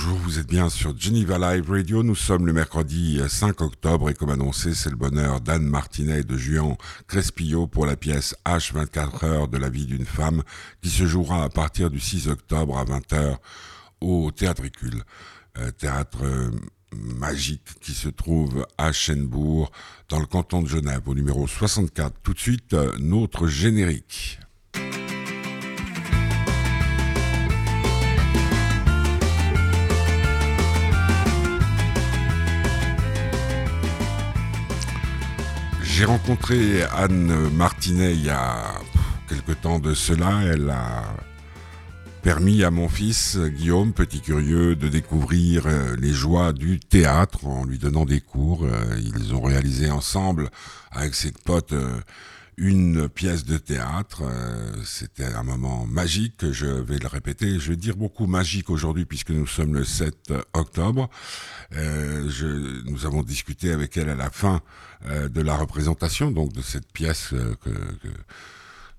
bonjour, vous êtes bien sur Geneva Live Radio. Nous sommes le mercredi 5 octobre et comme annoncé, c'est le bonheur d'Anne Martinet et de Juan Crespillo pour la pièce H24 heures de la vie d'une femme qui se jouera à partir du 6 octobre à 20h au Théâtricule, euh, théâtre euh, magique qui se trouve à Chenbourg dans le canton de Genève au numéro 64. Tout de suite, euh, notre générique. J'ai rencontré Anne Martinet il y a quelque temps de cela. Elle a permis à mon fils Guillaume, petit curieux, de découvrir euh, les joies du théâtre en lui donnant des cours. Euh, ils ont réalisé ensemble avec ses potes euh, une pièce de théâtre. C'était un moment magique, je vais le répéter. Je vais dire beaucoup magique aujourd'hui puisque nous sommes le 7 octobre. je, nous avons discuté avec elle à la fin euh, de la représentation, donc de cette pièce euh, que,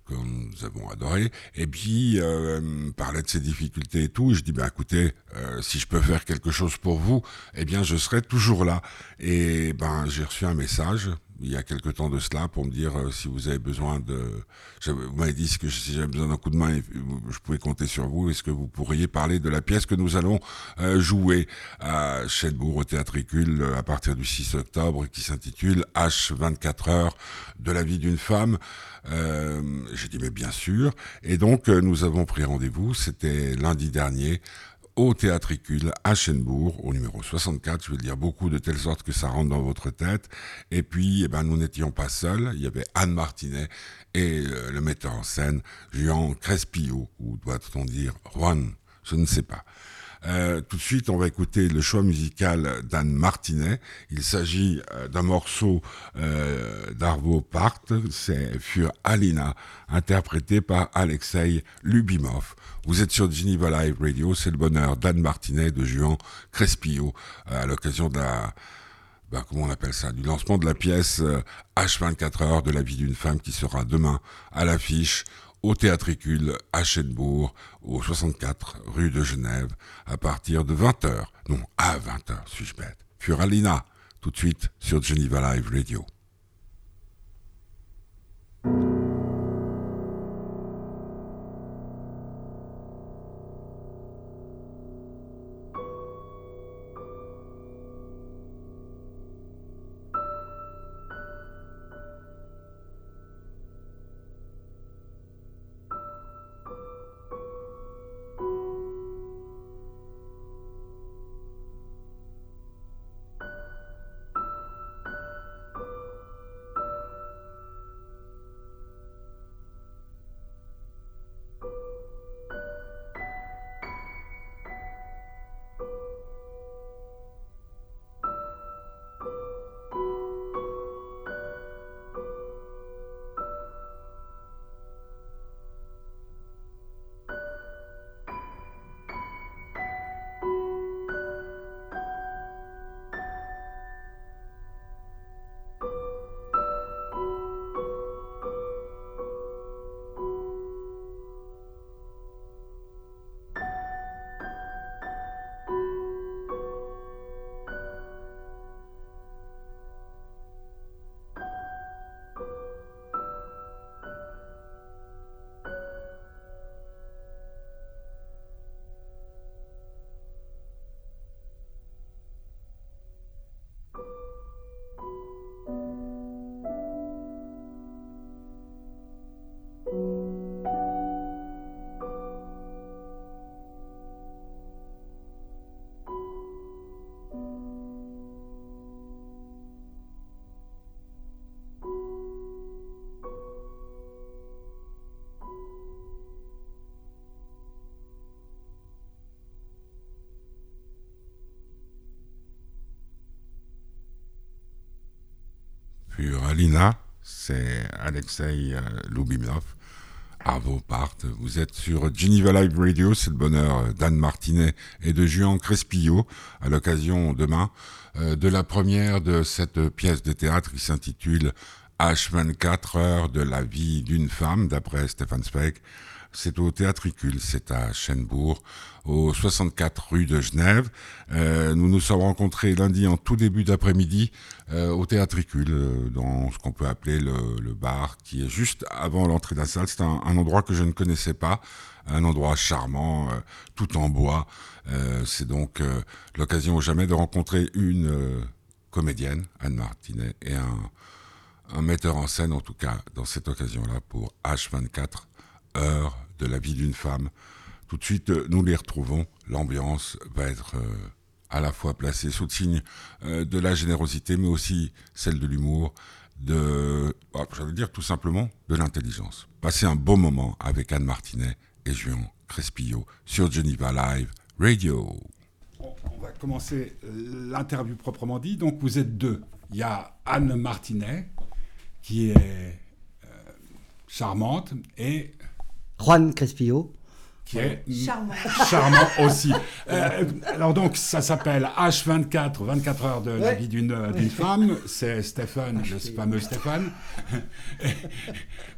que nous avons adoré. Et puis, euh, parlait de ses difficultés et tout. je dis, ben écoutez, euh, si je peux faire quelque chose pour vous, eh bien, je serai toujours là. Et ben, j'ai reçu un message il y a quelque temps de cela pour me dire euh, si vous avez besoin de... Vous m'avez dit si j'avais besoin d'un coup de main, je pouvais compter sur vous. Est-ce que vous pourriez parler de la pièce que nous allons euh, jouer à Chedbourg au Théâtricule euh, à partir du 6 octobre qui s'intitule H 24 heures de la vie d'une femme J'ai dit mais bien sûr. Et donc nous avons pris rendez-vous. C'était lundi dernier au Théâtricule à Chenbourg, au numéro 64. Je le dire beaucoup de telle sorte que ça rentre dans votre tête. Et puis, eh ben, nous n'étions pas seuls. Il y avait Anne Martinet et euh, le metteur en scène, Jean Crespillo, ou doit-on dire Juan, je ne sais pas. Euh, tout de suite, on va écouter le choix musical d'Anne Martinet. Il s'agit euh, d'un morceau euh, d'Arvo Part, c'est Fur Alina, interprété par Alexei Lubimov. Vous êtes sur Geneva Live Radio, c'est le bonheur d'Anne Martinet de Juan Crespillo à l'occasion de la bah, ça, du lancement de la pièce H24 heures de la vie d'une femme qui sera demain à l'affiche au Théâtricule à Chenbourg, au 64 rue de Genève, à partir de 20h. Non, à 20h, suis-je bête. Furalina, tout de suite sur Geneva Live Radio. Alina, c'est Alexei euh, Lubimov. Arvo Part, vous êtes sur Geneva Live Radio, c'est le bonheur d'Anne Martinet et de Juan Crespillo à l'occasion demain euh, de la première de cette pièce de théâtre qui s'intitule H24 heures de la vie d'une femme d'après Stefan Zweig. C'est au Théâtricule, c'est à Chenbourg, au 64 rue de Genève. Euh, nous nous sommes rencontrés lundi en tout début d'après-midi euh, au Théâtricule, euh, dans ce qu'on peut appeler le, bar, qui est juste avant l'entrée de la salle. C'est un, endroit que je ne connaissais pas, un endroit charmant, tout en bois. c'est donc l'occasion ou jamais de rencontrer une comédienne, Anne Martinet, et un, un metteur en scène, en tout cas, dans cette occasion-là, pour H24, heures de la vie d'une femme. Tout de suite, euh, nous les retrouvons. L'ambiance va être euh, à la fois placée sous le signe euh, de la générosité, mais aussi celle de l'humour, de, oh, j'allais dire tout simplement, de l'intelligence. Passez un beau moment avec Anne Martinet et Juan Crespillo sur Geneva Live Radio. On va commencer l'interview proprement dit. Donc vous êtes deux. Il y a Anne Martinet, qui est charmante, et Juan Crespillo. Qui est charmant, charmant aussi. Euh, alors donc, ça s'appelle H24, 24 heures de la vie d'une femme. C'est Stéphane, le fameux Stéphane.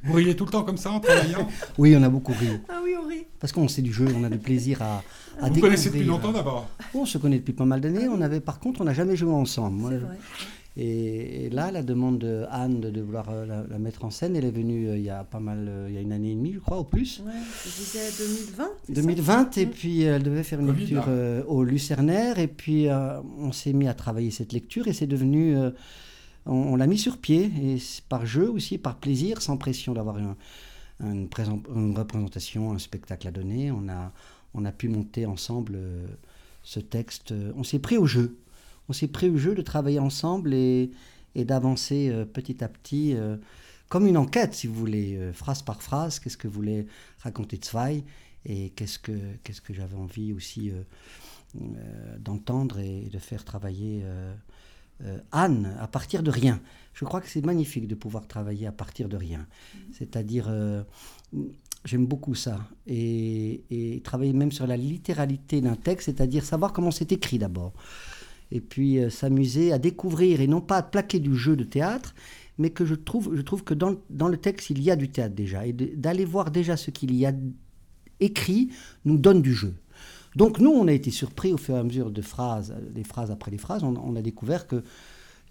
Vous riez tout le temps comme ça en travaillant? Oui, on a beaucoup ri. Ah oui, on rit. Parce qu'on sait du jeu, on a du plaisir à, à Vous connaissez depuis longtemps d'abord? On se connaît depuis pas mal d'années. On avait, par contre, on n'a jamais joué ensemble. Moi, Et, là, la demande de Anne de, vouloir euh, la, mettre en scène, elle est venue euh, il y a pas mal, euh, il y a une année et demie, je crois, au plus. Ouais, je disais 2020. 2020, et puis elle devait faire une lecture au Lucernaire, et puis on s'est mis à travailler cette lecture, et c'est devenu, on, l'a mis sur pied, et par jeu aussi, par plaisir, sans pression d'avoir une, une, une, représentation, un spectacle à donner. On a, on a pu monter ensemble ce texte. On s'est pris au jeu on s'est pris au jeu de travailler ensemble et, d'avancer euh, petit à petit, euh, comme une enquête, si vous voulez, euh, phrase par phrase, qu'est-ce que voulait raconter Zweig et qu'est-ce que, qu'est-ce que j'avais envie aussi d'entendre et de faire travailler Anne à partir de rien. Je crois que c'est magnifique de pouvoir travailler à partir de rien. C'est-à-dire, j'aime beaucoup ça. Et, et, travailler même sur la littéralité d'un texte, c'est-à-dire savoir comment c'est écrit d'abord et puis euh, s'amuser à découvrir et non pas à plaquer du jeu de théâtre, mais que je trouve, je trouve que dans, dans le texte, il y a du théâtre déjà. Et d'aller voir déjà ce qu'il y a écrit nous donne du jeu. Donc nous, on a été surpris au fur et à mesure de phrases, des phrases après les phrases, on, a découvert qu'il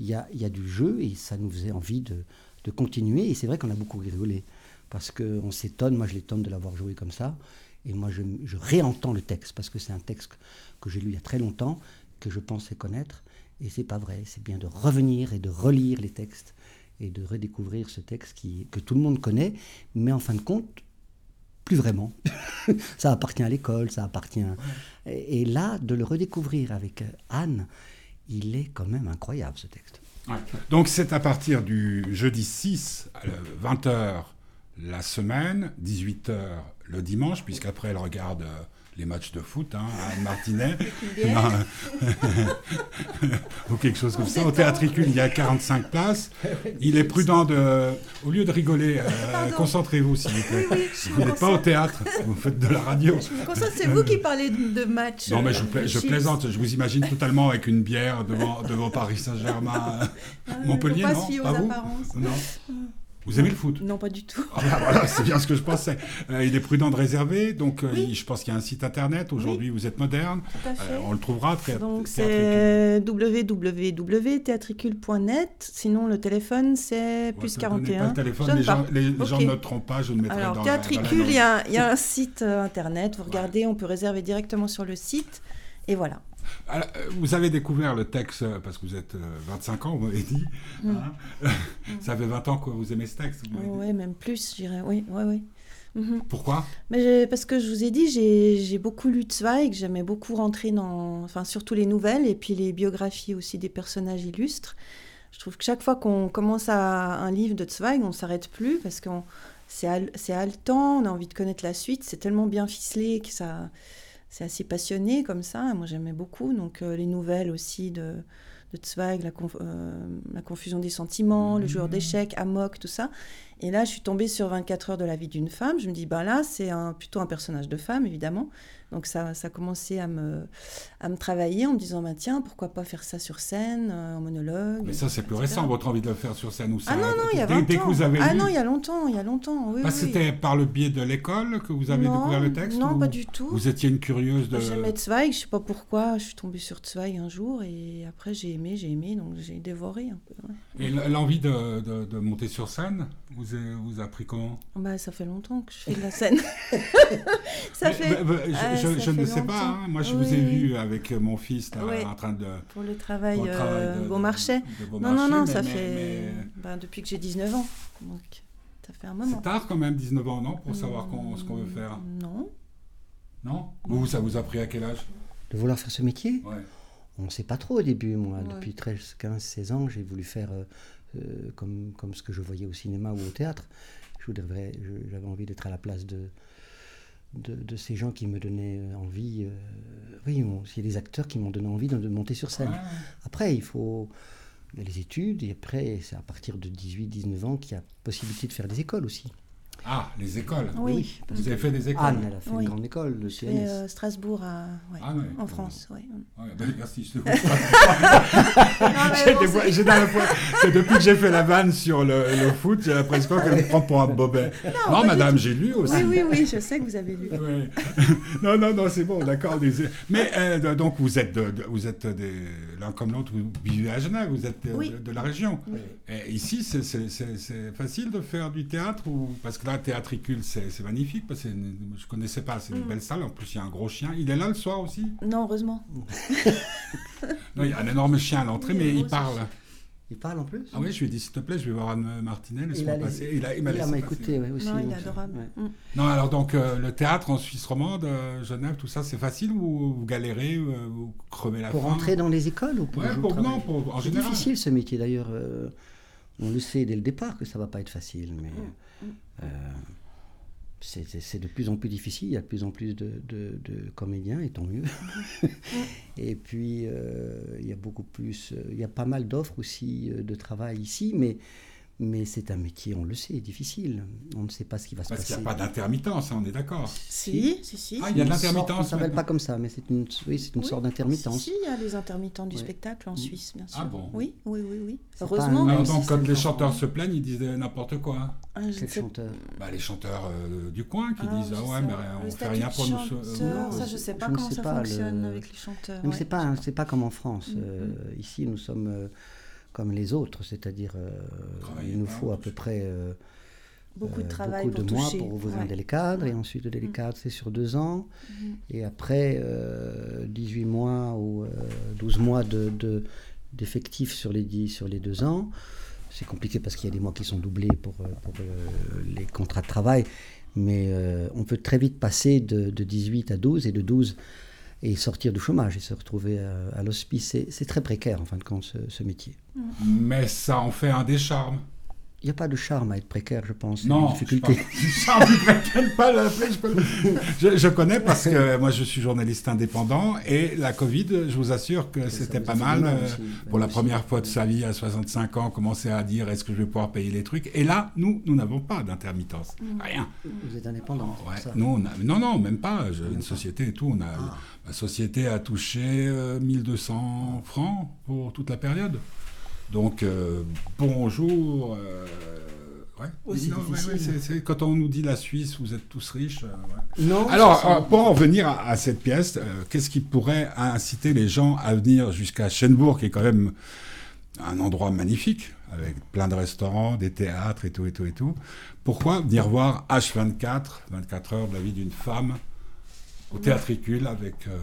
y a, y a du jeu et ça nous faisait envie de, de continuer. Et c'est vrai qu'on a beaucoup rigolé parce qu'on s'étonne, moi je l'étonne de l'avoir joué comme ça. Et moi je, je réentends le texte parce que c'est un texte que j'ai lu il y a très longtemps que je pensais connaître. Et c'est pas vrai. C'est bien de revenir et de relire les textes et de redécouvrir ce texte qui, que tout le monde connaît, mais en fin de compte, plus vraiment. ça appartient à l'école, ça appartient. Et, là, de le redécouvrir avec Anne, il est quand même incroyable ce texte. Donc c'est à partir du jeudi 6, 20h la semaine, 18h le dimanche, puisqu'après elle regarde euh, les matchs de foot, hein, à Martinet, ou quelque chose comme ça. Au théâtricule, il y a 45 places. Il est prudent de, au lieu de rigoler, euh, concentrez-vous s'il vous plaît. vous n'êtes pas au théâtre, vous faites de la radio. C'est vous qui parlez de matchs. Non, mais je, euh, plaisante. Je vous imagine totalement avec une bière devant, devant Paris Saint-Germain, ah, Montpellier, non Pas vous Non. Vous aimez le foot Non, pas du tout. Ah, bah, voilà, c'est bien ce que je pensais. Euh, il est prudent de réserver, donc euh, je pense qu'il y a un site internet. Aujourd'hui, vous êtes moderne. Euh, on le trouvera. Très, donc c'est www.théatricule.net. Sinon, le téléphone, c'est plus 41. Pas le téléphone, les, gens, les, gens, ne noteront pas. Je ne mettrai Alors, dans Théatricule, il y, y, a un site internet. Vous regardez, on peut réserver directement sur le site. Et voilà. Euh, vous avez découvert le texte euh, parce que vous êtes 25 euh, ans, vous m'avez dit. Mm. Hein. Ça fait 20 ans que vous aimez ce texte. Oui, même plus, je dirais. Oui, oui, oui. Mhm. Pourquoi? Mais Parce que je vous ai dit, j'ai beaucoup lu Zweig, j'aimais beaucoup rentrer dans, enfin surtout les nouvelles et puis les biographies aussi des personnages illustres. Je trouve que chaque fois qu'on commence à un livre de Zweig, on ne s'arrête plus parce que c'est haletant, on a envie de connaître la suite, c'est tellement bien ficelé que ça, c'est assez passionné comme ça. Moi, j'aimais beaucoup. Donc, euh, les nouvelles aussi de, de Zweig, la, euh, la, confusion des sentiments, le joueur mmh. d'échecs, Amok, tout ça. Et là, je suis tombée sur 24 heures de la vie d'une femme. Je me dis, bah là, c'est un, plutôt un personnage de femme, évidemment. Donc ça, ça a commencé à me, à me travailler en me disant, bah, tiens, pourquoi pas faire ça sur scène, euh, en monologue. Mais ça, c'est plus récent, votre envie de le faire sur scène ou ça Ah non, non, il y a 20 dès, ans. que vous avez ah lu... non, il y a longtemps, il y a longtemps, oui, oui. C'était par le biais de l'école que vous avez Non, découvert le texte Non, ou pas du tout. Vous étiez une curieuse de... J'aimais Zweig, je sais pas pourquoi, je suis tombée sur Zweig un jour et après j'ai aimé, j'ai aimé, donc j'ai dévoré un peu. ouais. Et l'envie de, de, de monter sur scène, vous, a- vous a pris comment Bah, ça fait longtemps que je fais de la scène. ça Mais- fait. mais- mais je, Ah, je- ça je ne sais pas, hein. moi je vous ai vu avec mon fils là, en train de... Pour le travail, travail euh, Beaumarchais. Non, non, non, mais- ça mais- fait. mais- bah, depuis que j'ai 19 ans. Donc, ça fait un moment. C'est tard quand même, 19 ans, non? Pour savoir ce qu'on veut faire. Non. Non? Vous, ça vous a pris à quel âge? De vouloir faire ce métier? Ouais. On ne sait pas trop au début, moi. Ouais. Depuis 13, 15, 16 ans, j'ai voulu faire euh, euh, comme, comme ce que je voyais au cinéma ou au théâtre. J'avais envie d'être à la place de, de, de ces gens qui me donnaient envie. euh, oui, c'est des acteurs qui m'ont donné envie de, de monter sur scène. Après, il faut les études, et après, c'est à partir de 18-19 ans qu'il y a possibilité de faire des écoles aussi. Ah, les écoles. Oui. Vous avez fait des écoles Anne, elle a fait Oui. une grande école de pianiste. euh, Strasbourg à, ouais, Ah ouais. en France. Ouais. Ouais, ben, merci, je te bon, c'est depuis que j'ai fait la vanne sur le, le foot, j'ai l'impression qu'elle me prend pour un bobet. Non, madame, j'ai lu aussi. Oui, oui, oui, je sais que vous avez lu. Ouais. non, non, non, c'est bon, d'accord. des- Mais euh, donc, vous êtes, de- de- vous êtes des- l'un comme l'autre, vous vivez à Genève, vous êtes de, Oui. de- de la région. Et ici, c'est- c'est c'est- c'est facile de faire du théâtre ou... Parce que là, Théâtricule, c'est c'est magnifique. Parce que c'est une- je ne connaissais pas, c'est une Mm. belle salle. En plus, il y a un gros chien. Il est là le soir aussi? Non, heureusement. Non, il y a un énorme chien à l'entrée, Oui, mais il parle. Il parle en plus? Ah oui, je lui ai dit, s'il te plaît, je vais voir Anne Martinet, Il laisse-moi passer. Il a- il m'a Il laissé écouté ouais, aussi. non, il est adorable. ouais. Mm. Non, alors donc euh, le théâtre en Suisse romande, euh, Genève, tout ça, c'est facile ou vous galérez, euh, vous crevez la Pour faim rentrer dans les écoles ou pour, Ouais, pour, non, pour, en C'est général. difficile ce métier d'ailleurs. euh, on le sait dès le départ que ça va pas être facile, mais Mm. Euh, c'est- de plus en plus difficile. Il y a de plus en plus de, de- de comédiens, et tant mieux. et puis euh, il y a beaucoup plus, euh, il y a pas mal d'offres aussi de travail ici, mais mais c'est un métier, on le sait, difficile. On ne sait pas ce qui va se Parce qu'il passer. n'y a pas d'intermittence, hein, on est d'accord. Si, si, si. Ah, il y a de l'intermittence Ça s'appelle maintenant. pas comme ça, mais c'est une, oui, c'est une Oui, sorte d'intermittence. Si, si, il y a les intermittents du spectacle en Mm. Suisse, bien sûr. Ah bon Oui, oui, oui, oui. Heureusement. Alors donc, quand les chanteurs se plaignent, ils disent n'importe quoi. Ah, je ne Quel sais chanteur Bah, les chanteurs euh, du coin qui Ah, disent je ah sais ouais, mais on Le fait rien pour nous. euh, ça, je- je sais je pas ne comment sais ça fonctionne avec les chanteurs. Mais ouais. c'est pas c'est pas comme en France. Euh, ici, nous sommes comme les autres, c'est-à-dire euh, il nous faut à peu près euh, Beaucoup de euh, travail beaucoup pour de mois toucher. pour vous ouais. aider les cadres, et ensuite les Mhm. cadres, c'est sur deux ans, Mhm. et après euh, 18 mois ou euh, 12 mois de, de- d'effectifs sur les dix- sur les deux ans. C'est compliqué parce qu'il y a des mois qui sont doublés pour, pour euh, les contrats de travail, mais euh, on peut très vite passer de, de 18 à 12 et de 12 et sortir du chômage et se retrouver à, à l'hospice. C'est, très précaire en fin de compte ce métier. Mais ça en fait un des charmes. Il n'y a pas de charme à être précaire, je pense. Non, difficulté. charme, pas l'appeler, je, je, je connais parce que moi je suis journaliste indépendant et la Covid, je vous assure que c'était pas mal. euh, aussi. pour la Aussi, première fois de sa vie à 65 ans, commencer à dire est-ce que je vais pouvoir payer les trucs? Et là, nous, nous n'avons pas d'intermittence. Rien. Vous êtes indépendant. Ouais, ça? nous, on a- non, non, même pas. J'ai Même une pas. société et tout. On a, Ah. Ma société a touché euh, 1200 francs pour toute la période. Donc, euh, bonjour. euh, ouais. Non, c'est- quand on nous dit la Suisse, vous êtes tous riches. euh, ouais. Non, Alors, euh, pour en venir à, à cette pièce, euh, qu'est-ce qui pourrait inciter les gens à venir jusqu'à Schönbourg, qui est quand même un endroit magnifique, avec plein de restaurants, des théâtres et tout, et tout, et tout. Pourquoi venir voir H24, 24 heures de la vie d'une femme, au théâtricule, avec... euh,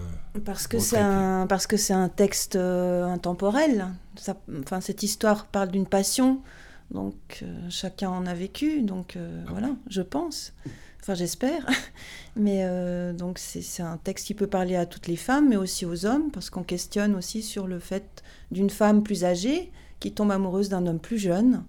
Parce que c'est un parce que c'est un texte euh, intemporel. Ça, enfin, cette histoire parle d'une passion, donc euh, chacun en a vécu. Donc Ah voilà, je pense. Enfin, j'espère. Mais donc c'est un texte qui peut parler à toutes les femmes, mais aussi aux hommes, parce qu'on questionne aussi sur le fait d'une femme plus âgée qui tombe amoureuse d'un homme plus jeune,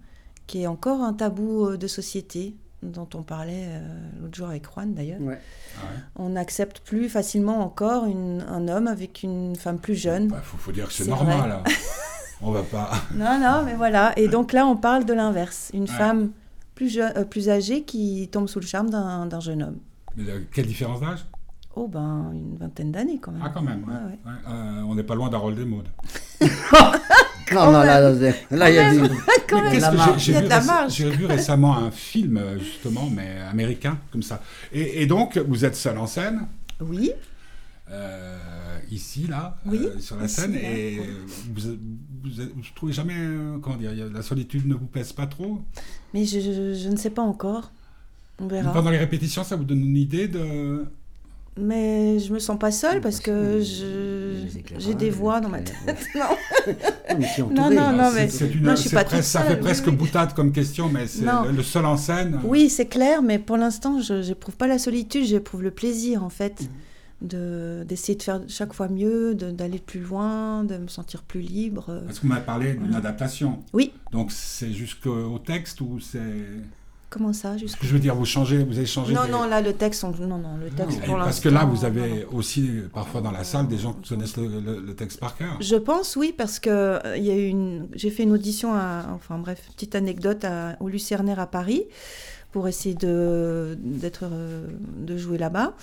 qui est encore un tabou de société dont on parlait euh, l'autre jour avec Juan d'ailleurs. Ouais. ah ouais. On n'accepte plus facilement encore une- un homme avec une femme plus jeune. Bah, faut, faut dire que c'est normal. hein. on va pas... Non, non, mais voilà. Et donc là, on parle de l'inverse. Une Ouais. femme plus, plus âgée qui tombe sous le charme d'un jeune homme. quelle différence d'âge? Oh, ben, une vingtaine d'années quand même. Ah, quand même, on n'est pas loin d'Harold Desmaudes. non, non, là, là, il y a du... J'ai vu récemment un film, justement, mais américain, comme ça. Et, donc, vous êtes seul en scène Oui. Euh, ici, là, oui, euh, sur la scène, et vous, vous, trouvez jamais, euh, comment dire, la solitude ne vous pèse pas trop? Mais je, je, ne sais pas encore. On verra. Pendant les répétitions, ça vous donne une idée de mais je me sens pas seule parce que j'ai des voix dans ma tête. non. non, non, non, mais une, je suis pas Ça fait presque boutade comme question, mais c'est le, seul en scène. Oui, c'est clair, mais pour l'instant, je n'éprouve pas la solitude, j'éprouve le plaisir en fait. de d'essayer de faire chaque fois mieux, d'aller plus loin, de me sentir plus libre. Parce vous m'avez parlé d'une adaptation. Oui. Donc c'est jusqu'au texte ou c'est... Comment ça juste Je veux dire, vous changez, vous avez changé. Non, non, là le texte, non, non, le texte pour Parce que là, vous avez aussi parfois dans la salle des gens qui connaissent le, texte par cœur. Je pense, oui, parce que euh, il y a eu une, j'ai fait une audition, à, enfin bref, petite anecdote à, au Lucernaire à Paris pour essayer de d'être, euh, de jouer là-bas,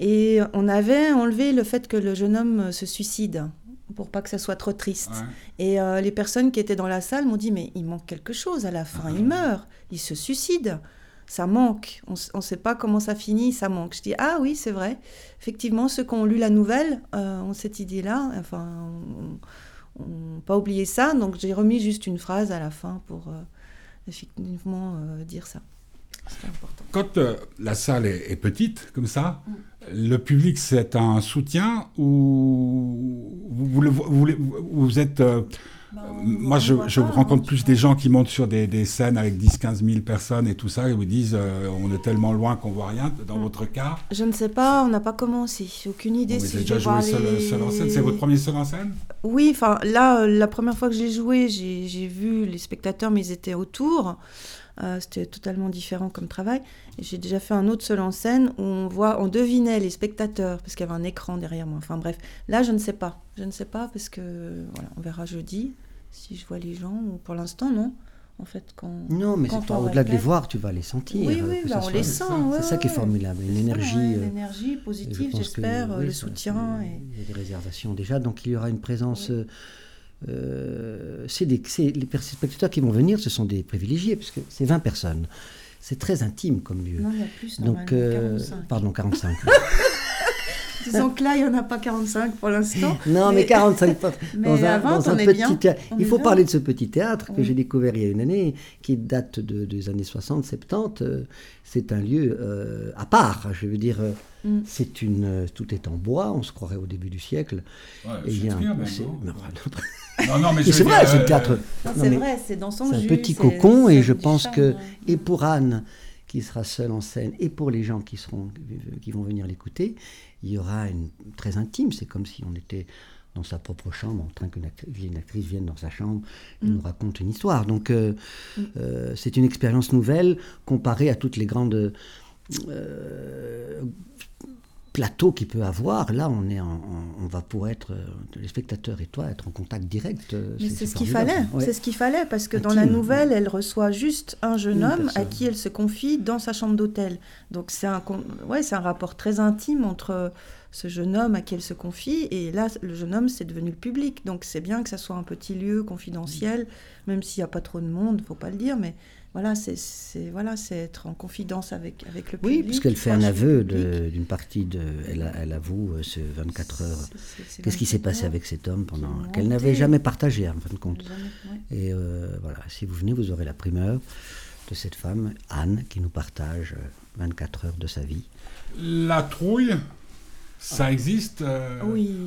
et on avait enlevé le fait que le jeune homme se suicide pour pas que ça soit trop triste. Et euh, les personnes qui étaient dans la salle m'ont dit mais il manque quelque chose à la fin, il ah. meurt, il se suicide. Ça manque, on ne sait pas comment ça finit, ça manque. Je dis ah oui c'est vrai, effectivement ceux qui ont lu la nouvelle euh, ont cette idée-là, enfin on, pas oublié ça, donc j'ai remis juste une phrase à la fin pour euh, effectivement dire ça. Quand la salle est, petite comme ça, mm le public, c'est un soutien ou vous, vous, êtes... Euh, bah, moi, je, rencontre plus des gens qui montent sur des, scènes avec 10-15 000 personnes et tout ça, et vous disent euh, on est tellement loin qu'on voit rien. Dans mm. votre cas Je ne sais pas, on n'a pas commencé. Aucune idée. vous avez déjà joué seul, en scène? C'est votre premier seul en scène? Oui, enfin là, euh, la première fois que j'ai joué, j'ai vu les spectateurs, mais ils étaient autour. Euh, c'était totalement différent comme travail. J'ai déjà fait un autre seul en scène où on voit, on devinait les spectateurs parce qu'il y avait un écran derrière moi. Enfin bref, là je ne sais pas, je ne sais pas parce que voilà, on verra jeudi si je vois les gens. Ou pour l'instant non. En fait, quand, non, mais au-delà de les voir, tu vas les sentir. Oui, oui, bah, on les sent. c'est ça qui est formidable. L'énergie. Euh, l'énergie positive, j'espère, le soutien. Il y a des réservations déjà, donc il y aura une présence. Euh, c'est les spectateurs qui vont venir, ce sont des privilégiés, puisque c'est 20 personnes. C'est très intime comme lieu. Non, il y a plus, Donc, euh, pardon, 45. Disons que là, il n'y en a pas 45 pour l'instant. Non, mais, 45 mais dans un, dans un petit bien. théâtre. Il faut parler de ce petit théâtre que j'ai découvert il y a une année, qui date de, des années 60, 70. Euh, c'est un lieu à part. Je veux dire, Mm. C'est une, euh, tout est en bois, on se croirait au début du siècle. Ouais, et il y a un, non, non, mais c'est vrai, c'est le théâtre. C'est vrai, c'est dans son un petit cocon, et je pense que, et pour Anne, qui sera seule en scène, et pour les gens qui, seront, qui vont venir l'écouter, il y aura une très intime. C'est comme si on était dans sa propre chambre, en train qu'une actrice, actrice vienne dans sa chambre et mm. nous raconte une histoire. Donc, euh, mm. euh, c'est une expérience nouvelle comparée à toutes les grandes plateau qu'il peut avoir, là, on, est on va pour être, euh, les spectateurs et toi, être en contact direct. Euh, Mais c'est ce qu'il fallait, c'est ce qu'il fallait, parce que dans la nouvelle, elle reçoit juste un jeune homme à qui elle se confie dans sa chambre d'hôtel. Donc c'est un, ouais, c'est un rapport très intime entre ce jeune homme à qui elle se confie, et là, le jeune homme, c'est devenu le public. Donc c'est bien que ça soit un petit lieu confidentiel, même s'il n'y a pas trop de monde, faut pas le dire, mais voilà, c'est voilà, c'est être en confidence avec avec le public. Oui, puisqu'elle fait un aveu d'une partie de, elle, elle avoue euh, ce 24 heures. Qu'est-ce qui s'est passé avec cet homme pendant qu'elle n'avait jamais partagé en fin de compte. Et euh, voilà, si vous venez, vous aurez la primeur de cette femme, Anne, qui nous partage 24 euh, heures de sa vie. La trouille, ça existe euh,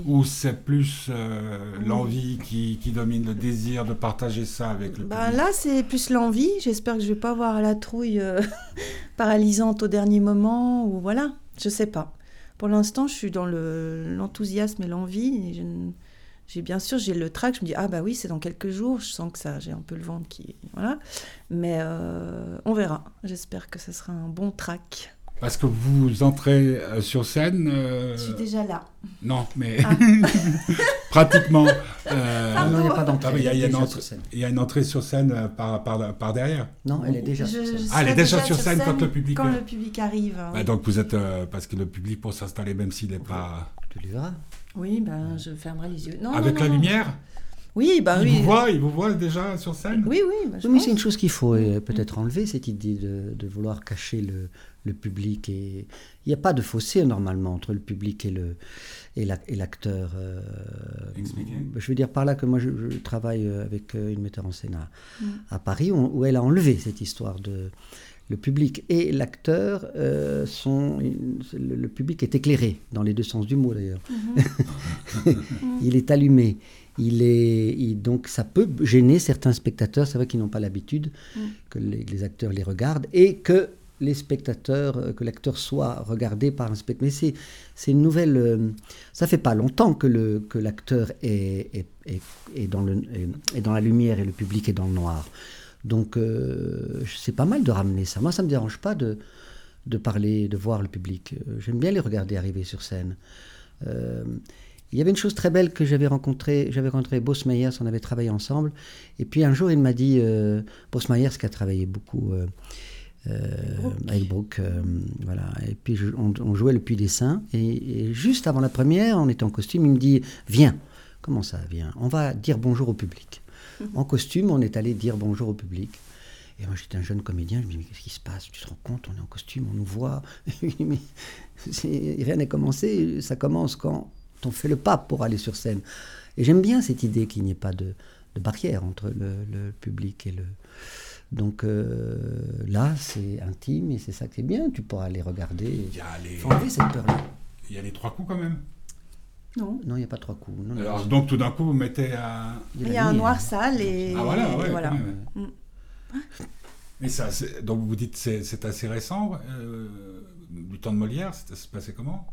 Ou c'est plus euh, l'envie qui, domine, le désir de partager ça avec le bah, Là, c'est plus l'envie. J'espère que je ne vais pas avoir la trouille euh, paralysante au dernier moment. ou Voilà, je ne sais pas. Pour l'instant, je suis dans l'enthousiasme et l'envie. J'ai bien sûr, j'ai le trac. Je me dis ah bah oui, c'est dans quelques jours. Je sens que ça, j'ai un peu le ventre qui voilà. Mais on verra. J'espère que ce sera un bon trac. Parce que vous entrez euh, sur scène. Euh, Je suis déjà là. Non, mais ah. pratiquement. Euh, non, il n'y a pas d'entrée. il, y a, une entrée sur scène euh, par, par, derrière. Non, elle est déjà sur scène. ah, elle est déjà, sur scène, quand le public. Quand le public arrive. Bah, donc vous êtes euh, parce que le public pour s'installer même s'il n'est pas. Tu le verras. Oui, ben je fermerai les yeux. Non, Avec la lumière. Oui, bah il oui. Vous voit, il vous voit déjà sur scène? Oui, oui. Bah, oui, mais c'est une chose qu'il faut peut-être enlever, cette idée de, de vouloir cacher le, le public. Et il n'y a pas de fossé normalement entre le public et le, et l'acteur. Euh, je veux dire par là que moi je, travaille avec euh, une metteur en scène à, mm. Paris où, elle a enlevé cette histoire de le public et l'acteur euh, sont le, public est éclairé dans les deux sens du mot d'ailleurs. Mm-hmm. il est allumé. Il est donc ça peut gêner certains spectateurs, c'est vrai qu'ils n'ont pas l'habitude mm. que les, les, acteurs les regardent et que les spectateurs, euh, que l'acteur soit regardé par un spectateur. Mais c'est une nouvelle. Euh, ça fait pas longtemps que l'acteur que est, est, est, dans le, est, dans la lumière et le public est dans le noir. Donc euh, c'est pas mal de ramener ça. Moi, ça me dérange pas de, de parler, de voir le public. J'aime bien les regarder arriver sur scène. Il y avait une chose très belle que j'avais rencontré, j'avais rencontré Boss Meyers, on avait travaillé ensemble, et puis un jour il m'a dit, euh, Boss Meyers qui a travaillé beaucoup euh, avec Brooke. Euh, voilà. Et puis on, jouait le Puy des Saints. Et, juste avant la première, on était en costume. Il me dit Viens. Comment ça, viens? On va dire bonjour au public. En costume, on est allé dire bonjour au public. Et moi, j'étais un jeune comédien. Je me dis Mais qu'est-ce qui se passe? Tu te rends compte On est en costume, on nous voit. mais rien n'est commencé. Ça commence quand on fait le pas pour aller sur scène. Et j'aime bien cette idée qu'il n'y ait pas de, barrière entre le public et le, donc euh, là, c'est intime et c'est ça qui est bien. Tu pourras aller regarder. Il y a les... cette peur-là. Il y a les trois coups quand même. Non. Non, il n'y a pas trois coups. Alors, donc tout d'un coup, vous mettez un. Il y a, un noir sale et. Ah voilà, ouais, voilà. Mm. Mais ça, donc vous dites c'est assez récent, euh, du temps de Molière, ça se passait comment?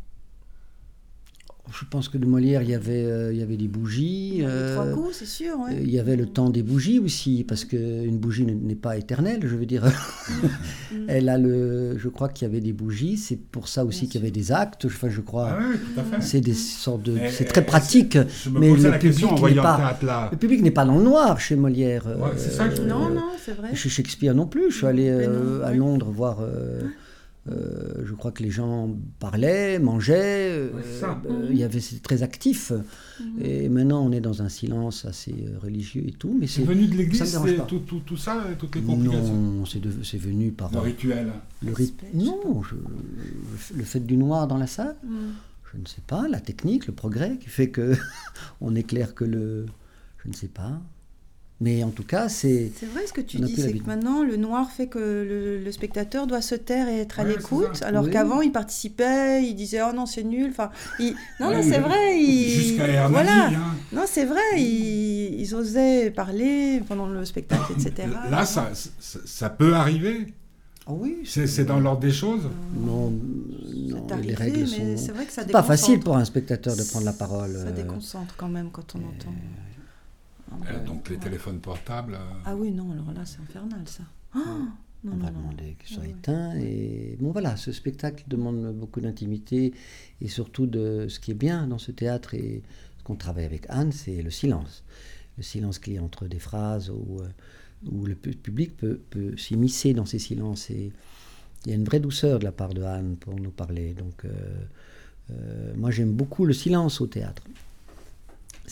Je pense que de Molière, il y avait, euh, il y avait des bougies. Il y avait trois euh, coups, c'est sûr. Euh, il y avait le temps des bougies aussi, parce qu'une bougie n'est pas éternelle, je veux dire. Mm. Elle a le, je crois qu'il y avait des bougies. C'est pour ça aussi qu'il y avait des actes. Enfin, je crois. Ah c'est des sortes de. C'est très pratique. mais le public n'est pas. Le public n'est pas dans le noir chez Molière. ça. non, non, c'est vrai. Chez Shakespeare non plus. Je suis allé à Londres voir. Euh, je crois que les gens parlaient, mangeaient, euh, euh, il y avait c'était très actif. Mhm. Et maintenant, on est dans un silence assez religieux et tout. Mais c'est venu de l'Église, tout, tout, tout, ça, toutes les complications. Non, c'est venu par le rituel. Le Non, le fait du noir dans la salle. Mhm. Je ne sais pas, la technique, le progrès qui fait que on éclaire que le, je ne sais pas. Mais en tout cas, c'est. C'est vrai ce que tu dis, c'est que maintenant, le noir fait que le, spectateur doit se taire et être à l'écoute, alors qu'avant, il participait, il disait Oh non, c'est nul. Enfin, Non, non, c'est vrai. Jusqu'à Voilà. Hein. Non, c'est vrai, ils, osaient parler pendant le spectacle, etc. Là, ça, ça, peut arriver. Oh oui, c'est dans l'ordre des choses Non, non les règles sont. C'est vrai que ça pas facile pour un spectateur de prendre la parole. Ça euh, déconcentre quand même quand on entend. Euh, donc les téléphones portables. Euh, ah oui, non, alors là, c'est infernal, ça. Oh on va demander que ce soit éteint. Et bon, voilà, ce spectacle demande beaucoup d'intimité et surtout de ce qui est bien dans ce théâtre et ce qu'on travaille avec Anne, c'est le silence. Le silence qui est entre des phrases où, euh, où le public peut, peut s'immiscer dans ces silences. Et il y a une vraie douceur de la part de Anne pour nous parler. Donc, moi, j'aime beaucoup le silence au théâtre.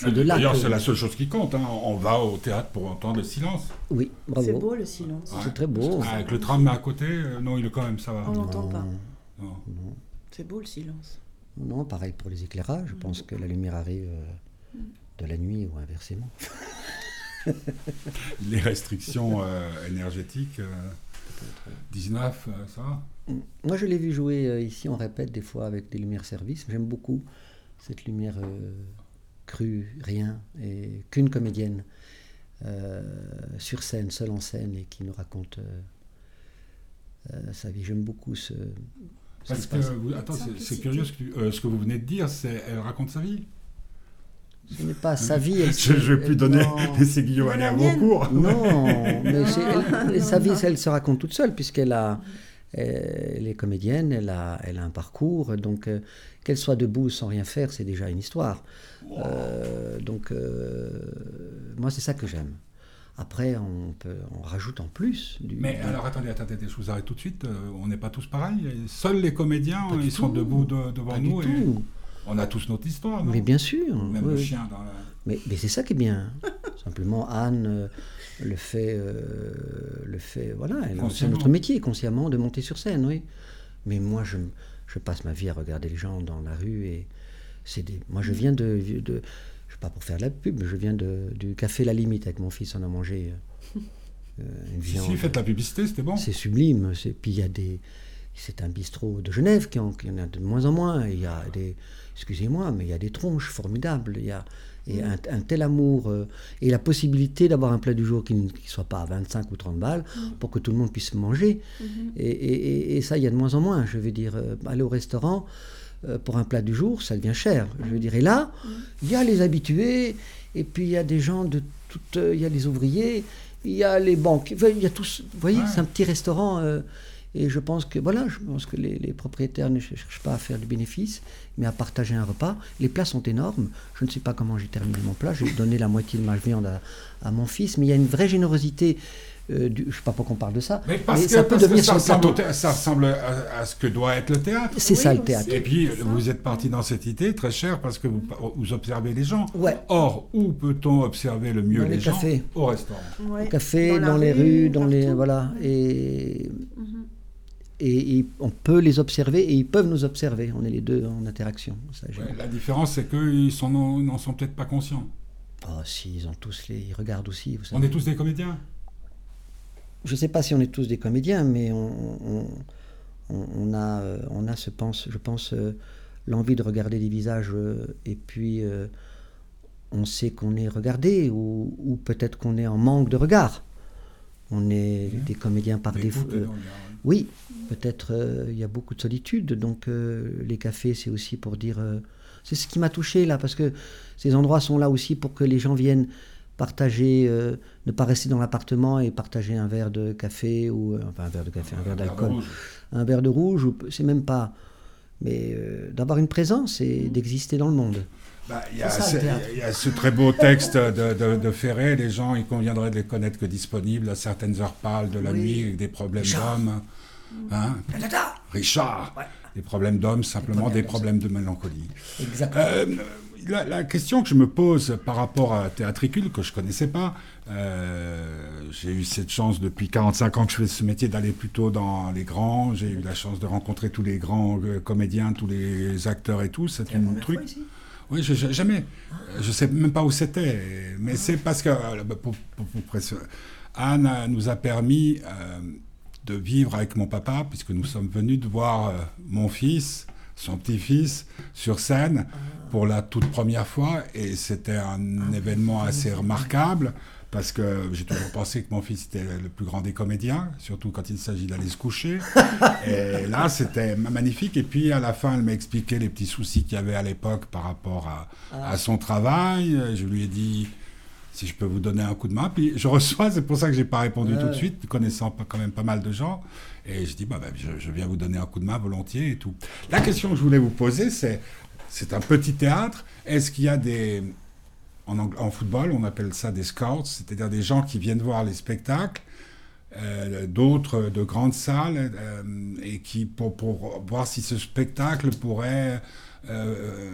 D'ailleurs, c'est la seule chose qui compte. Hein. On va au théâtre pour entendre le silence. Oui, bravo. C'est beau le silence. C'est très beau. avec le tram à côté, euh, non, il est quand même, ça va. On n'entend pas. C'est beau le silence. Non, pareil pour les éclairages. Je pense que la lumière arrive euh, de la nuit ou inversement. les restrictions euh, énergétiques, 19, ça va Moi, je l'ai vu jouer ici, on répète des fois avec des lumières service. J'aime beaucoup cette lumière cru, rien, et qu'une comédienne euh, sur scène, seule en scène, et qui nous raconte euh, euh, sa vie. J'aime beaucoup ce. Parce que, attends, c'est curieux ce que, ce que, vous venez de dire, c'est elle raconte sa vie. Ce n'est pas sa vie. je ne vais plus donner les aiguillons à vos cours. Non, mais sa vie, elle se raconte toute seule, puisqu'elle a, elle est comédienne, elle a, elle a un parcours, donc qu'elle soit debout sans rien faire, c'est déjà une histoire. donc moi, c'est ça que j'aime. Après, on, peut, on rajoute en plus. Du, Mais alors attendez, attendez, je vous arrête tout de suite. on n'est pas tous pareils. Seuls les comédiens, ils sont debout devant nous. Et on a tous notre histoire. Mais bien sûr. Même le chien dans la... Mais, mais c'est ça qui est bien. Simplement, Anne le fait, euh, le fait voilà, c'est notre métier consciemment de monter sur scène, oui. Mais moi, je, je, passe ma vie à regarder les gens dans la rue et c'est des... moi, je viens de, de, je sais pas pour faire de la pub, je viens de, du café La Limite avec mon fils, on a mangé. Euh, une viande. Si, faites la publicité, c'était bon. C'est sublime. C'est, puis il y a des, c'est un bistrot de Genève qui en, qui en, a de moins en moins. Il y a des, excusez-moi, mais il y a des tronches formidables. Il y a, et un, tel amour euh, et la possibilité d'avoir un plat du jour qui ne soit pas à 25 ou 30 balles mm. pour que tout le monde puisse manger. Mm-hmm. Et, ça, il y a de moins en moins. Je veux dire, euh, aller au restaurant euh, pour un plat du jour, ça devient cher. Je veux dire, et là, mm. il y a les habitués, et puis il y a des gens de toutes. Il y a les ouvriers, il y a les banques, il y a tous. Vous voyez, c'est un petit restaurant. Et je pense que voilà, je pense que les, propriétaires ne cherchent pas à faire du bénéfice, mais à partager un repas. Les plats sont énormes. Je ne sais pas comment j'ai terminé mon plat. J'ai donné la moitié de ma viande à, mon fils, mais il y a une vraie générosité. Euh, je ne sais pas pourquoi on parle de ça. Mais parce que, ça peut devenir ça, ressemble, ça ressemble à, ce que doit être le théâtre. C'est ça le théâtre. Et puis vous êtes parti dans cette idée très chère parce que vous, vous observez les gens. Ouais. Or, où peut-on observer le mieux les, gens Au restaurant? Au café, dans, les rues, dans les voilà. Et mhm et, on peut les observer et ils peuvent nous observer. On est les deux en interaction. la différence, c'est qu'ils n'en sont peut-être pas conscients. Oh, si, ils ont tous les, ils regardent aussi. On est tous des comédiens. Je ne sais pas si on est tous des comédiens, mais on, on, a, on a, ce pense, je pense, euh, l'envie de regarder des visages euh, et puis euh, on sait qu'on est regardé ou, ou peut-être qu'on est en manque de regard. On est des comédiens par défaut. Oui, peut-être euh, il y a beaucoup de solitude, donc euh, les cafés, c'est aussi pour dire... Euh, c'est ce qui m'a touché là, parce que ces endroits sont là aussi pour que les gens viennent partager, ne pas rester dans l'appartement et partager un verre de café, ou enfin un verre de café, un, verre d'alcool, un verre de rouge, ou c'est même pas... Mais d'avoir une présence et d'exister dans le monde. Bah, il, y a ce, très beau texte de, de, Ferré, les gens, il conviendrait de les connaître que disponibles à certaines heures pâles de la nuit, avec des problèmes d'hommes. Hein Richard Des problèmes d'hommes, simplement des problèmes de mélancolie. Exactement. Euh, la, question que je me pose par rapport à Théâtricule, que je ne connaissais pas, euh, j'ai eu cette chance depuis 45 ans que je fais ce métier d'aller plutôt dans les grands. J'ai eu la chance de rencontrer tous les grands euh, comédiens, tous les acteurs et tout. C'est un truc. Oui, je, jamais. Je sais même pas où c'était. Mais c'est parce que pour, Anne nous a permis de vivre avec mon papa, puisque nous sommes venus de voir euh, mon fils, son petit-fils, sur scène pour la toute première fois. Et c'était un événement assez remarquable, parce que j'ai toujours pensé que mon fils était le plus grand des comédiens, surtout quand il s'agit d'aller se coucher. Et là, c'était magnifique. Et puis, à la fin, elle m'a expliqué les petits soucis qu'il y avait à l'époque par rapport à, à son travail. Je lui ai dit si je peux vous donner un coup de main. Puis je reçois, c'est pour ça que j'ai pas répondu tout de suite, connaissant quand même pas mal de gens. Et je dis, bah, bah je, viens vous donner un coup de main volontiers et tout. La question que je voulais vous poser, c'est, c'est un petit théâtre. Est-ce qu'il y a des, en, en, football, on appelle ça des scouts, c'est-à-dire des gens qui viennent voir les spectacles, euh, d'autres de grandes salles, euh, et qui pour, pour, voir si ce spectacle pourrait euh,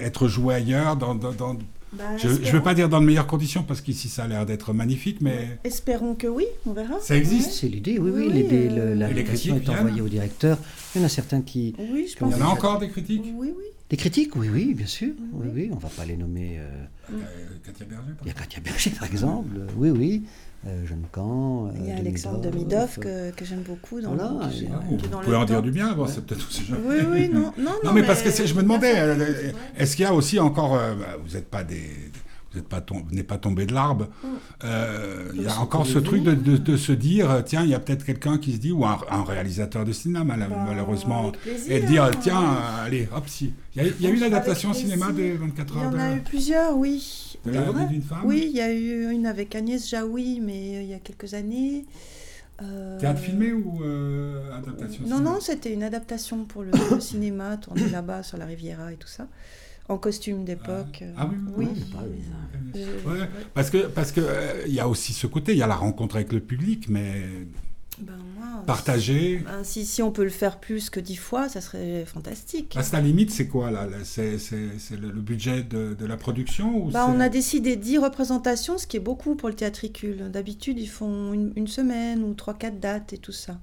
être joué ailleurs, dans, dans, bah, je ne veux pas dire dans de meilleures conditions parce qu'ici ça a l'air d'être magnifique, mais. Espérons que oui, on verra. Ça existe C'est l'idée, oui, oui. l'idée, la question est envoyée au directeur. Il y en a certains qui. Oui, je pense. Il y en a encore des critiques? Oui, oui. Des critiques, oui, oui, bien sûr. Oui, oui, on ne va pas les nommer. Euh... Euh, Katia Berger, Il y a Katia Berger, par exemple. oui, oui. Euh, Jeune Camp. Il y a Alexandre Demidov que, que j'aime beaucoup. Dans voilà, le, vous, vous pouvez en dire du bien, bon, c'est peut-être aussi. Oui, oui, non. Non, non, mais, parce que je me demandais, euh, est-ce qu'il y a aussi encore. Bah, vous n'êtes pas des vous n'êtes pas tombé de l'arbre. Mm. Euh, il y a encore ce truc de, se dire, tiens, il y a peut-être quelqu'un qui se dit, ou un, réalisateur de cinéma, bah, malheureusement, et de dire, hein. tiens, allez, hop, si. Il y a, eu l'adaptation cinéma des 24 heures. Il y en a eu plusieurs, oui. De la d'une femme Oui, il y a eu une avec Agnès Jaoui, mais euh, il y a quelques années. Euh... Théâtre filmé ou euh, adaptation Non, non, c'était une adaptation pour le, cinéma, tourné là-bas sur la Riviera et tout ça, en costume d'époque. Ah, oui, oui. oui. Ouais, parce que parce que il y a aussi ce côté, il y a la rencontre avec le public, mais ben, Partager. Ben, si, si, on peut le faire plus que dix fois, ça serait fantastique. À la limite, c'est quoi là C'est le, le, budget de, de, la production ou bah, On a décidé dix représentations, ce qui est beaucoup pour le théâtricule. D'habitude, ils font une, une, semaine ou trois, quatre dates et tout ça.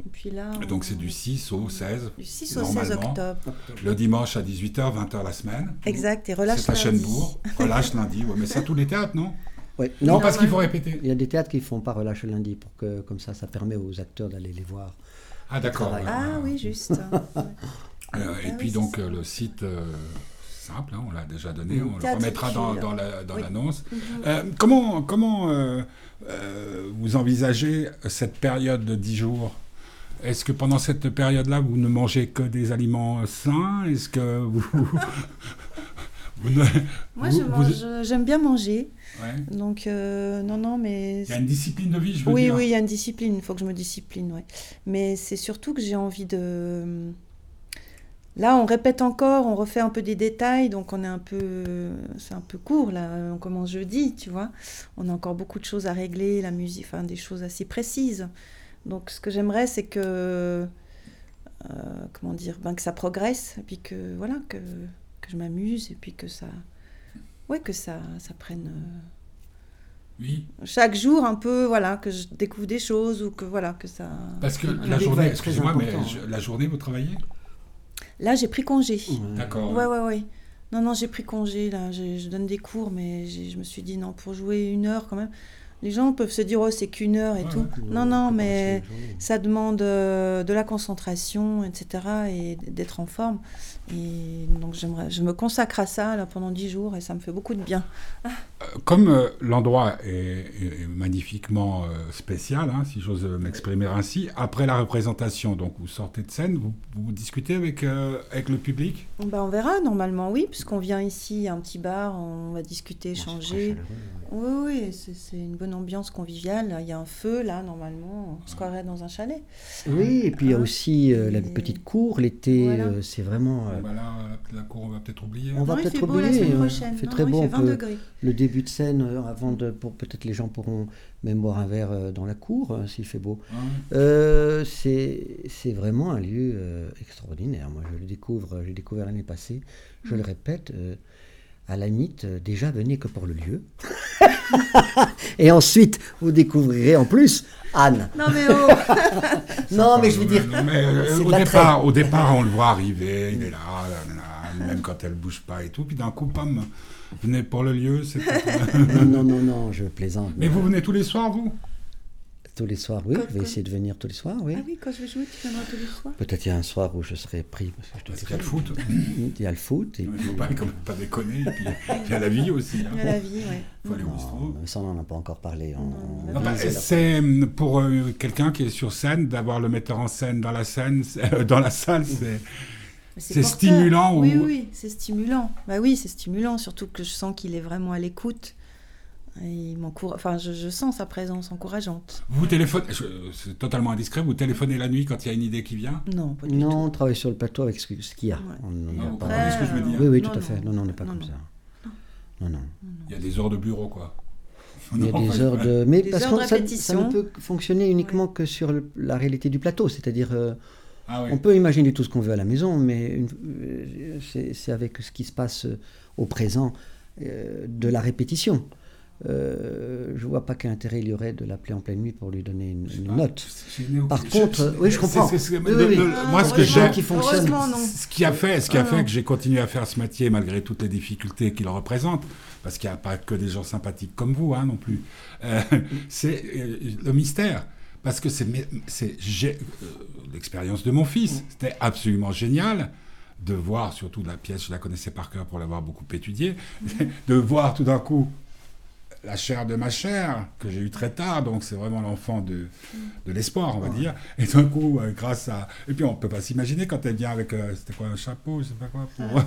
Et puis là, Donc c'est du 6 au 16 Du 6 au 16 octobre. Le dimanche à 18h, 20h la semaine. Exact, et relâche lundi. C'est à Chenebourg. relâche lundi, ouais, mais ça tous les théâtres, non Ouais. Non, parce qu'il faut répéter. Il y a des théâtres qui font pas relâche lundi pour que comme ça, ça permet aux acteurs d'aller les voir. Ah d'accord. Ah oui, juste. Euh, et ah puis donc euh, le site euh, simple, hein, on l'a déjà donné, on le remettra dans, dans l'annonce. Mhm. comment comment vous envisagez cette période de 10 jours? Est-ce que pendant cette période-là, vous ne mangez que des aliments sains? Est-ce que vous... Moi, j'aime bien manger. Donc, euh, non, non, mais... Il y a une discipline de vie, je veux oui, dire. Oui, oui, il y a une discipline, il faut que je me discipline, ouais. Mais c'est surtout que j'ai envie de... Là, on répète encore, on refait un peu des détails, donc on est un peu... C'est un peu court, là, on commence jeudi, tu vois. On a encore beaucoup de choses à régler, la musique, enfin, des choses assez précises. Donc, ce que j'aimerais, c'est que... Euh, comment dire ben, Que ça progresse, et puis que, voilà, que, que je m'amuse, et puis que ça ouais, que ça, ça prenne. Euh, oui. Chaque jour, un peu, voilà, que je découvre des choses ou que voilà, que ça. Parce que la journée, excusez-moi, mais la journée, vous travaillez? Là, j'ai pris congé. D'accord. Ouais, ouais, ouais. Non, non, j'ai pris congé, là. Je donne des cours, mais je me suis dit, non, pour jouer une heure quand même. Les gens peuvent se dire, oh, c'est qu'une heure et tout. Non, non, mais ça demande euh, de la concentration, etc. et d'être en forme. Et donc j'aimerais, je me consacre à ça là, pendant dix jours et ça me fait beaucoup de bien. Euh, comme euh, l'endroit est, magnifiquement euh, spécial, hein, si j'ose m'exprimer ainsi, après la représentation, donc vous sortez de scène, vous, vous discutez avec, avec le public? Ben, On verra, normalement oui, puisqu'on vient ici, un petit bar, on va discuter, échanger. Oui, oui, c'est, une bonne ambiance conviviale. Il y a un feu là, normalement, on se croirait dans un chalet. Oui, et puis il y a aussi la petite cour, l'été, c'est vraiment bah la, cour, on va peut-être oublier. On va peut-être oublier. Il fait très bon. le début de scène, euh, avant de, pour peut-être les gens pourront même boire un verre euh, dans la cour euh, s'il fait beau. c'est vraiment un lieu extraordinaire. Moi, je le découvre. J'ai découvert l'année passée. Je le répète. À la limite, déjà venez que pour le lieu. Et ensuite, vous découvrirez en plus Anne. Non mais oh Non mais je veux dire. Euh, au, départ, au départ, on le voit arriver, il est là, même quand elle bouge pas et tout. Puis d'un coup, pam, venez pour le lieu. C'est non, non, non, non, je plaisante. Mais vous venez tous les soirs, vous? Tous les soirs, oui. je vais essayer de venir tous les soirs, oui. Ah oui, quand je vais jouer, tu viendras tous les soirs? Peut-être il y a un soir où je serai pris. Parce, qu'il y a le foot. Il y a le foot. il ne faut pas, pas, déconner. Et puis, il y a la vie aussi. Hein. Il y a la vie, oui. Il faut aller au Ça, on n'en a pas encore parlé. Bah, c'est pour euh, quelqu'un qui est sur scène, d'avoir le metteur en scène dans la scène, euh, dans la salle, c'est... C'est stimulant Oui, oui, c'est stimulant. Bah oui, c'est stimulant, surtout que je sens qu'il est vraiment à l'écoute. Il enfin, je, sens sa présence encourageante. Vous téléphonez, c'est totalement indiscret, vous téléphonez la nuit quand il y a une idée qui vient? Non, pas du non, tout. on travaille sur le plateau avec ce, qu'il y a. On, pas... ce que je veux dire. Oui, oui, tout à fait. Non, non, on n'est pas comme ça. Non, non. Il y a des heures de bureau, quoi. Il y a des heures de. Mais parce que ça, ça, ne peut fonctionner uniquement que sur la réalité du plateau. C'est-à-dire, euh, ah on peut imaginer tout ce qu'on veut à la maison, mais euh, c'est avec ce qui se passe euh, au présent de la répétition. Euh, je vois pas quel intérêt il y aurait de l'appeler en pleine nuit pour lui donner une, note. Par contre, oui, je comprends. moi, ce que j'ai, ce qui a fait, ce qui a fait que j'ai continué à faire ce métier malgré toutes les difficultés qu'il représente, parce qu'il n'y a pas que des gens sympathiques comme vous, hein, non plus. Euh, c'est euh, le mystère. Parce que c'est, c'est l'expérience de mon fils. C'était absolument génial de voir, surtout la pièce, je la connaissais par cœur pour l'avoir beaucoup étudiée, de voir tout d'un coup la chair de ma chair, que j'ai eu très tard, donc c'est vraiment l'enfant de, de l'espoir, on va dire. Et d'un coup, euh, grâce à... Et puis on peut pas s'imaginer quand elle vient avec, euh, c'était quoi, un chapeau, je sais pas quoi, pour...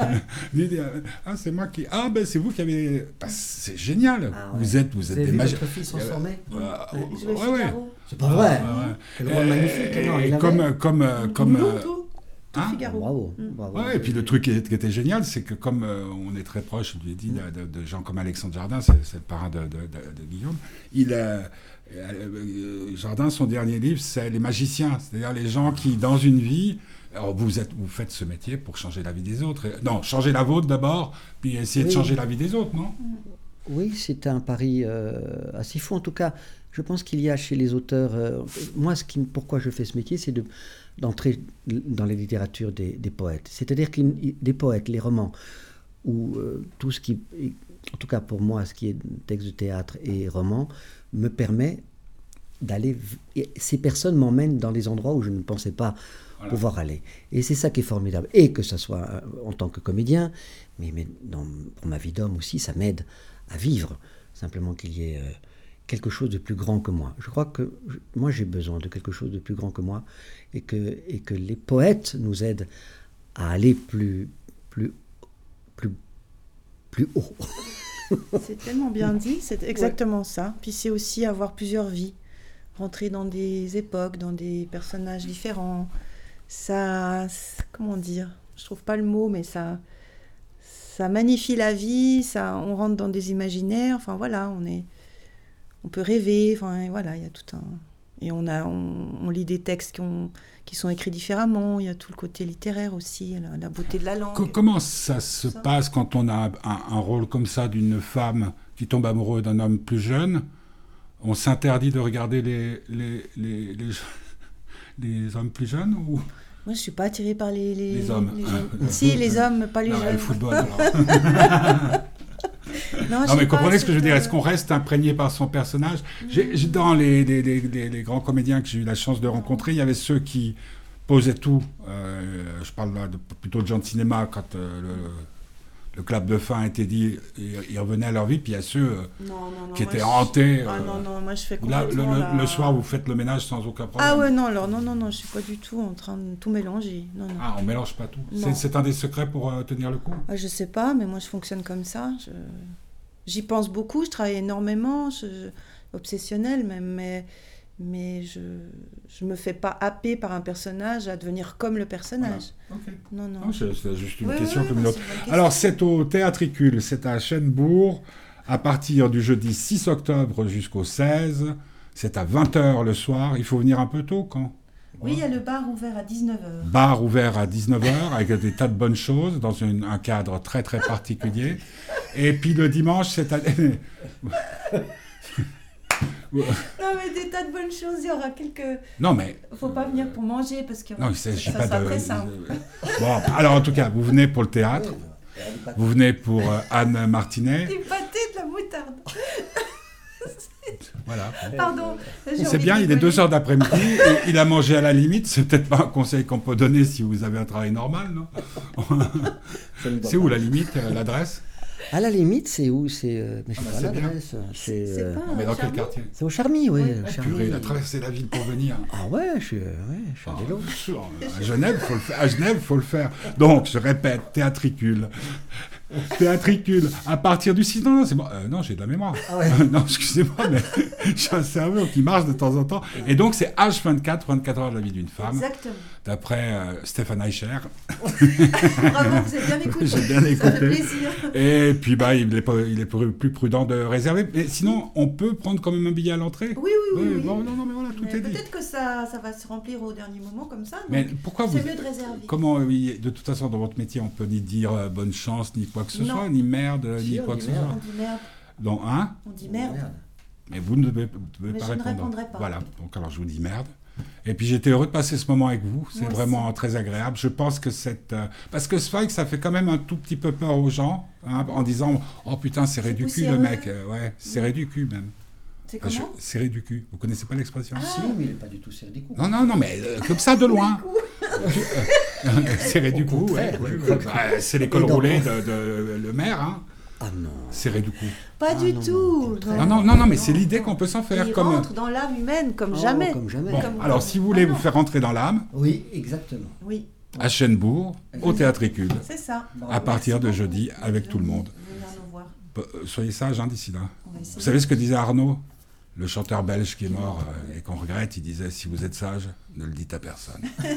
Ah, ah c'est moi qui... Ah ben c'est vous qui avez... Bah, c'est génial, ah, vous êtes, vous, êtes des magiciens. Votre fils transformé ouais, ouais. C'est pas vrai. Quel rôle magnifique. Et, comme, comme, comme, Hein Figaro. Bravo. Mm. Ouais, et puis le truc qui, était génial, c'est que comme euh, on est très proche, je lui ai dit, de, gens comme Alexandre Jardin, c'est le parrain de, Guillaume, il euh, euh, Jardin, son dernier livre, c'est Les magiciens, c'est-à-dire les gens qui, dans une vie, alors vous, êtes, vous faites ce métier pour changer la vie des autres. Non, changer la vôtre d'abord, puis essayer de changer la vie des autres, non? Oui, c'est un pari assez fou. En tout cas, je pense qu'il y a chez les auteurs. moi, ce qui, pourquoi je fais ce métier, c'est de d'entrer dans la littérature des, poètes. C'est-à-dire que des poètes, les romans, ou euh, tout ce qui, en tout cas pour moi, ce qui est texte de théâtre et roman, me permet d'aller. Ces personnes m'emmènent dans des endroits où je ne pensais pas pouvoir aller. Et c'est ça qui est formidable. Et que ce soit euh, en tant que comédien, mais, mais dans, pour ma vie d'homme aussi, ça m'aide à vivre. Simplement qu'il y ait. Euh, quelque chose de plus grand que moi. Je crois que moi j'ai besoin de quelque chose de plus grand que moi et que, et que les poètes nous aident à aller plus, plus, plus, plus haut. c'est tellement bien dit, c'est exactement ça. Puis c'est aussi avoir plusieurs vies, rentrer dans des époques, dans des personnages différents. Ça, comment dire? Je trouve pas le mot, mais ça, ça magnifie la vie. Ça, on rentre dans des imaginaires. Enfin voilà, on est on peut rêver. Enfin, voilà, il y a tout un. Et on, a, on, lit des textes qui, ont, qui sont écrits différemment. Il y a tout le côté littéraire aussi, la, beauté de la langue. comment ça se passe quand on a un, rôle comme ça d'une femme qui tombe amoureux d'un homme plus jeune? On s'interdit de regarder les, les, les, les, hommes plus jeunes ou... Moi, je suis pas attirée par les, les, hommes. si, les hommes, pas les non, jeunes. Le football. non, mais comprenez ce que je veux dire. Est-ce qu'on reste imprégné par son personnage Dans les, les, grands comédiens que j'ai eu la chance de rencontrer, il y avait ceux qui posaient tout. Euh, je parle là plutôt de gens de cinéma quand euh, le, le clap de fin été dit, ils revenaient à leur vie, puis il y a ceux euh, qui étaient hantés. Ah, non, non, moi je fais là, le, soir, vous faites le ménage sans aucun problème. Ah ouais, non, alors non, non, non, je suis pas du tout en train de tout mélanger. Non, non. Ah, on mélange pas tout. C'est un des secrets pour euh, tenir le coup ah, Je sais pas, mais moi je fonctionne comme ça. J'y pense beaucoup, je travaille énormément, je... obsessionnel même, mais mais je ne me fais pas happer par un personnage à devenir comme le personnage. Non, non. c'est juste une question comme une autre. Alors, c'est au Théâtricule, c'est à Chênebourg, à partir du jeudi 6 octobre jusqu'au 16. C'est à 20h le soir. Il faut venir un peu tôt quand? Oui, il y a le bar ouvert à 19h. Bar ouvert à 19h avec des tas de bonnes choses dans un cadre très très particulier. Et puis le dimanche, c'est à... non, mais des tas de bonnes choses. Il y aura quelques. Non, mais. Faut pas venir pour manger parce que. Non, ça sera très simple. Bon, alors en tout cas, vous venez pour le théâtre. Vous venez pour euh, Anne Martinet. Des pâtés de la moutarde. Voilà. Pardon. C'est bien, il est 2 heures d'après-midi et il a mangé à la limite. C'est peut-être pas un conseil qu'on peut donner si vous avez un travail normal, non C'est où la limite, euh, l'adresse? À la limite, c'est où C'est. Euh, mais je sais pas l'adresse. C'est. Euh, mais dans quel quartier C'est au Charmy, oui. Purée, il a traversé la ville pour venir. Ah ouais, je suis, ouais, je suis à vélo. à Genève, faut le faire. À Genève, faut le faire. Donc, je répète, théâtricule. Théâtricule. À partir du 6. Non, non, c'est bon. Euh, non, j'ai de la mémoire. Ah ouais. non, excusez-moi, mais j'ai un cerveau qui marche de temps en temps. Et donc, c'est H24, 24 heures de la vie d'une femme. Exactement. D'après euh, Stéphane Eicher. Bravo, vous avez bien écouté. j'ai bien écouté. Ça fait plaisir. Et puis, bah, il est, il est plus prudent de réserver. Mais sinon, on peut prendre quand même un billet à l'entrée? Oui, oui, oui. Bon, non, non, mais voilà, tout est dit. Peut-être que ça, ça va se remplir au dernier moment comme ça. Mais pourquoi vous. C'est mieux de réserver. Comment, oui, de toute façon, dans votre métier, on peut ni dire euh, bonne chance, ni quoi que ce soit, ni merde, ni quoi que ce soit. On dit merde. Donc, hein On dit merde. Mais vous ne devez, pas je répondre. Ne répondrai pas. Voilà, donc alors je vous dis merde. Et puis j'étais heureux de passer ce moment avec vous. C'est vraiment très agréable. Je pense que cette. Euh, parce que que ça fait quand même un tout petit peu peur aux gens, hein, en disant Oh putain, c'est du cul le mec. Euh, ouais, c'est du cul même. C'est comment? Serré du cul. Vous connaissez pas l'expression? Ah, Si, mais il n'est pas du tout serré du cul. Non, non, non, mais euh, comme ça de loin. serré du cou, ouais. c'est l'école roulée de, de, le maire. Hein. Ah non. Serré du cou. Pas Ah du non, tout. Non, non, non, non, mais c'est l'idée qu'on peut s'en faire. Il Comme... rentre dans l'âme humaine comme Oh, jamais. Comme jamais. Bon, Comme- alors si vous voulez vous faire rentrer dans l'âme, Oui, exactement. Oui, à Chênebourg, au Théâtricule, c'est ça. à partir de jeudi, avec tout le monde. Venir nous voir. Euh, Soyez sages hein, d'ici là. Vous savez ce que disait Arnaud? Le chanteur belge qui est mort euh, et qu'on regrette, il disait si vous êtes sage, ne le dites à personne.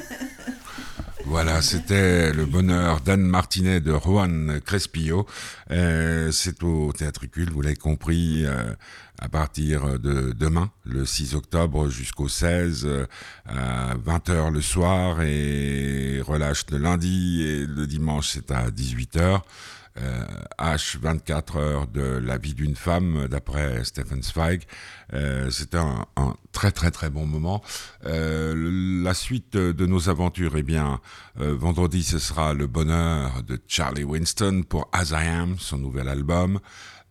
Voilà, c'était le bonheur d'Anne Martinet de Juan Crespillo. Euh, c'est au Théâtricule, vous l'avez compris, euh, à partir de demain, le 6 octobre jusqu'au 16, euh, à 20h le soir et relâche le lundi et le dimanche c'est à 18h. Euh, H 24 heures de la vie d'une femme d'après Stephen Zweig. Euh, C'était un, un très très très bon moment. Euh, la suite de nos aventures, eh bien, euh, vendredi ce sera le bonheur de Charlie Winston pour As I Am, son nouvel album.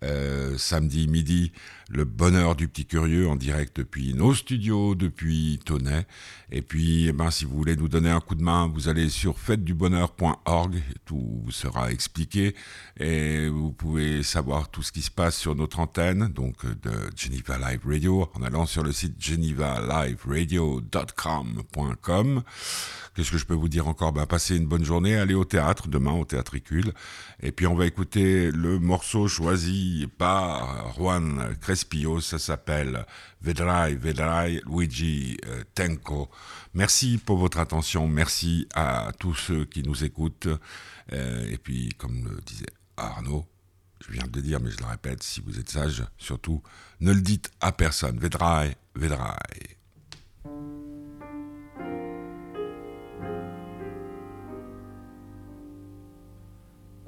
Euh, samedi midi, le bonheur du petit curieux en direct depuis nos studios, depuis Tonnet. Et puis, eh ben, si vous voulez nous donner un coup de main, vous allez sur fêtedubonheur.org, tout vous sera expliqué et vous pouvez savoir tout ce qui se passe sur notre antenne, donc de Geneva Live Radio, en allant sur le site genevaliveradio.com.com. Qu'est-ce que je peux vous dire encore? Ben, Passez une bonne journée, allez au théâtre, demain au Théâtricule. Et puis on va écouter le morceau choisi par Juan Crespillo, ça s'appelle Vedrai, Vedrai, Luigi euh, Tenco. Merci pour votre attention, merci à tous ceux qui nous écoutent. Euh, et puis, comme le disait Arnaud, je viens de le dire, mais je le répète, si vous êtes sage, surtout, ne le dites à personne. Vedrai, Vedrai.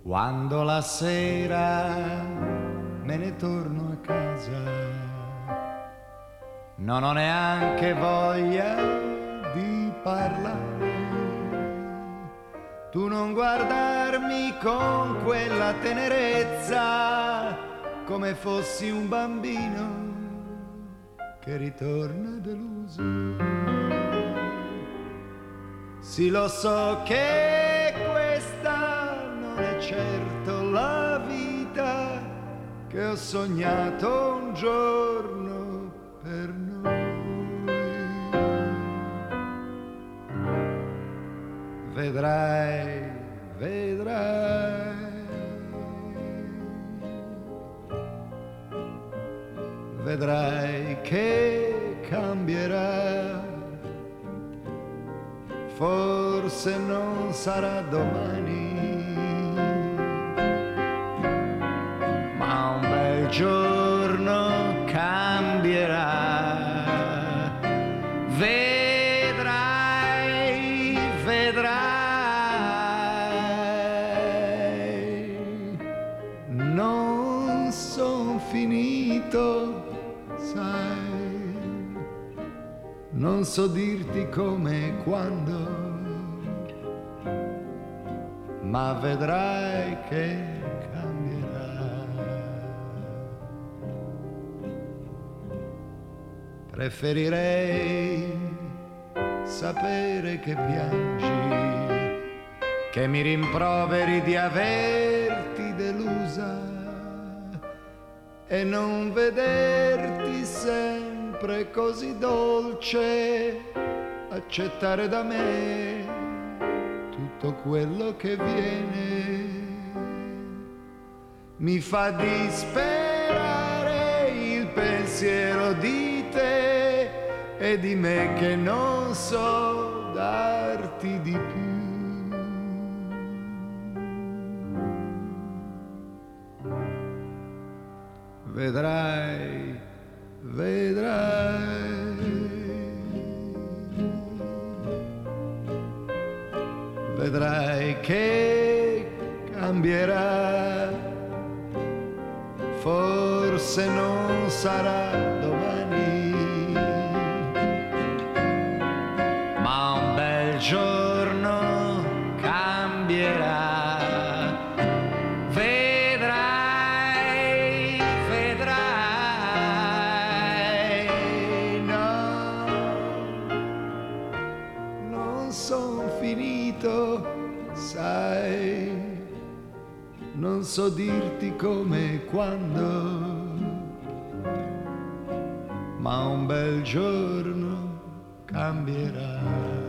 Quando la sera me torno a casa, non ho neanche voglia di parlare. Tu non guardarmi con quella tenerezza come fossi un bambino che ritorna deluso. Sì, lo so che questa non è certo la vita che ho sognato un giorno per noi. Vedrai, vedrai. Vedrai che cambierà forse non sarà domani, giorno cambierà. Vedrai, vedrai, non son finito, sai. Non so dirti come e quando, ma vedrai che Preferirei sapere che piangi, che mi rimproveri di averti delusa e non vederti sempre così dolce, accettare da me tutto quello che viene. Mi fa disperare il pensiero di di me che non so darti di più. vedrai, vedrai. Vedrai che cambierà, forse non sarà son finito, sai, non so dirti come e quando, ma un bel giorno cambierà.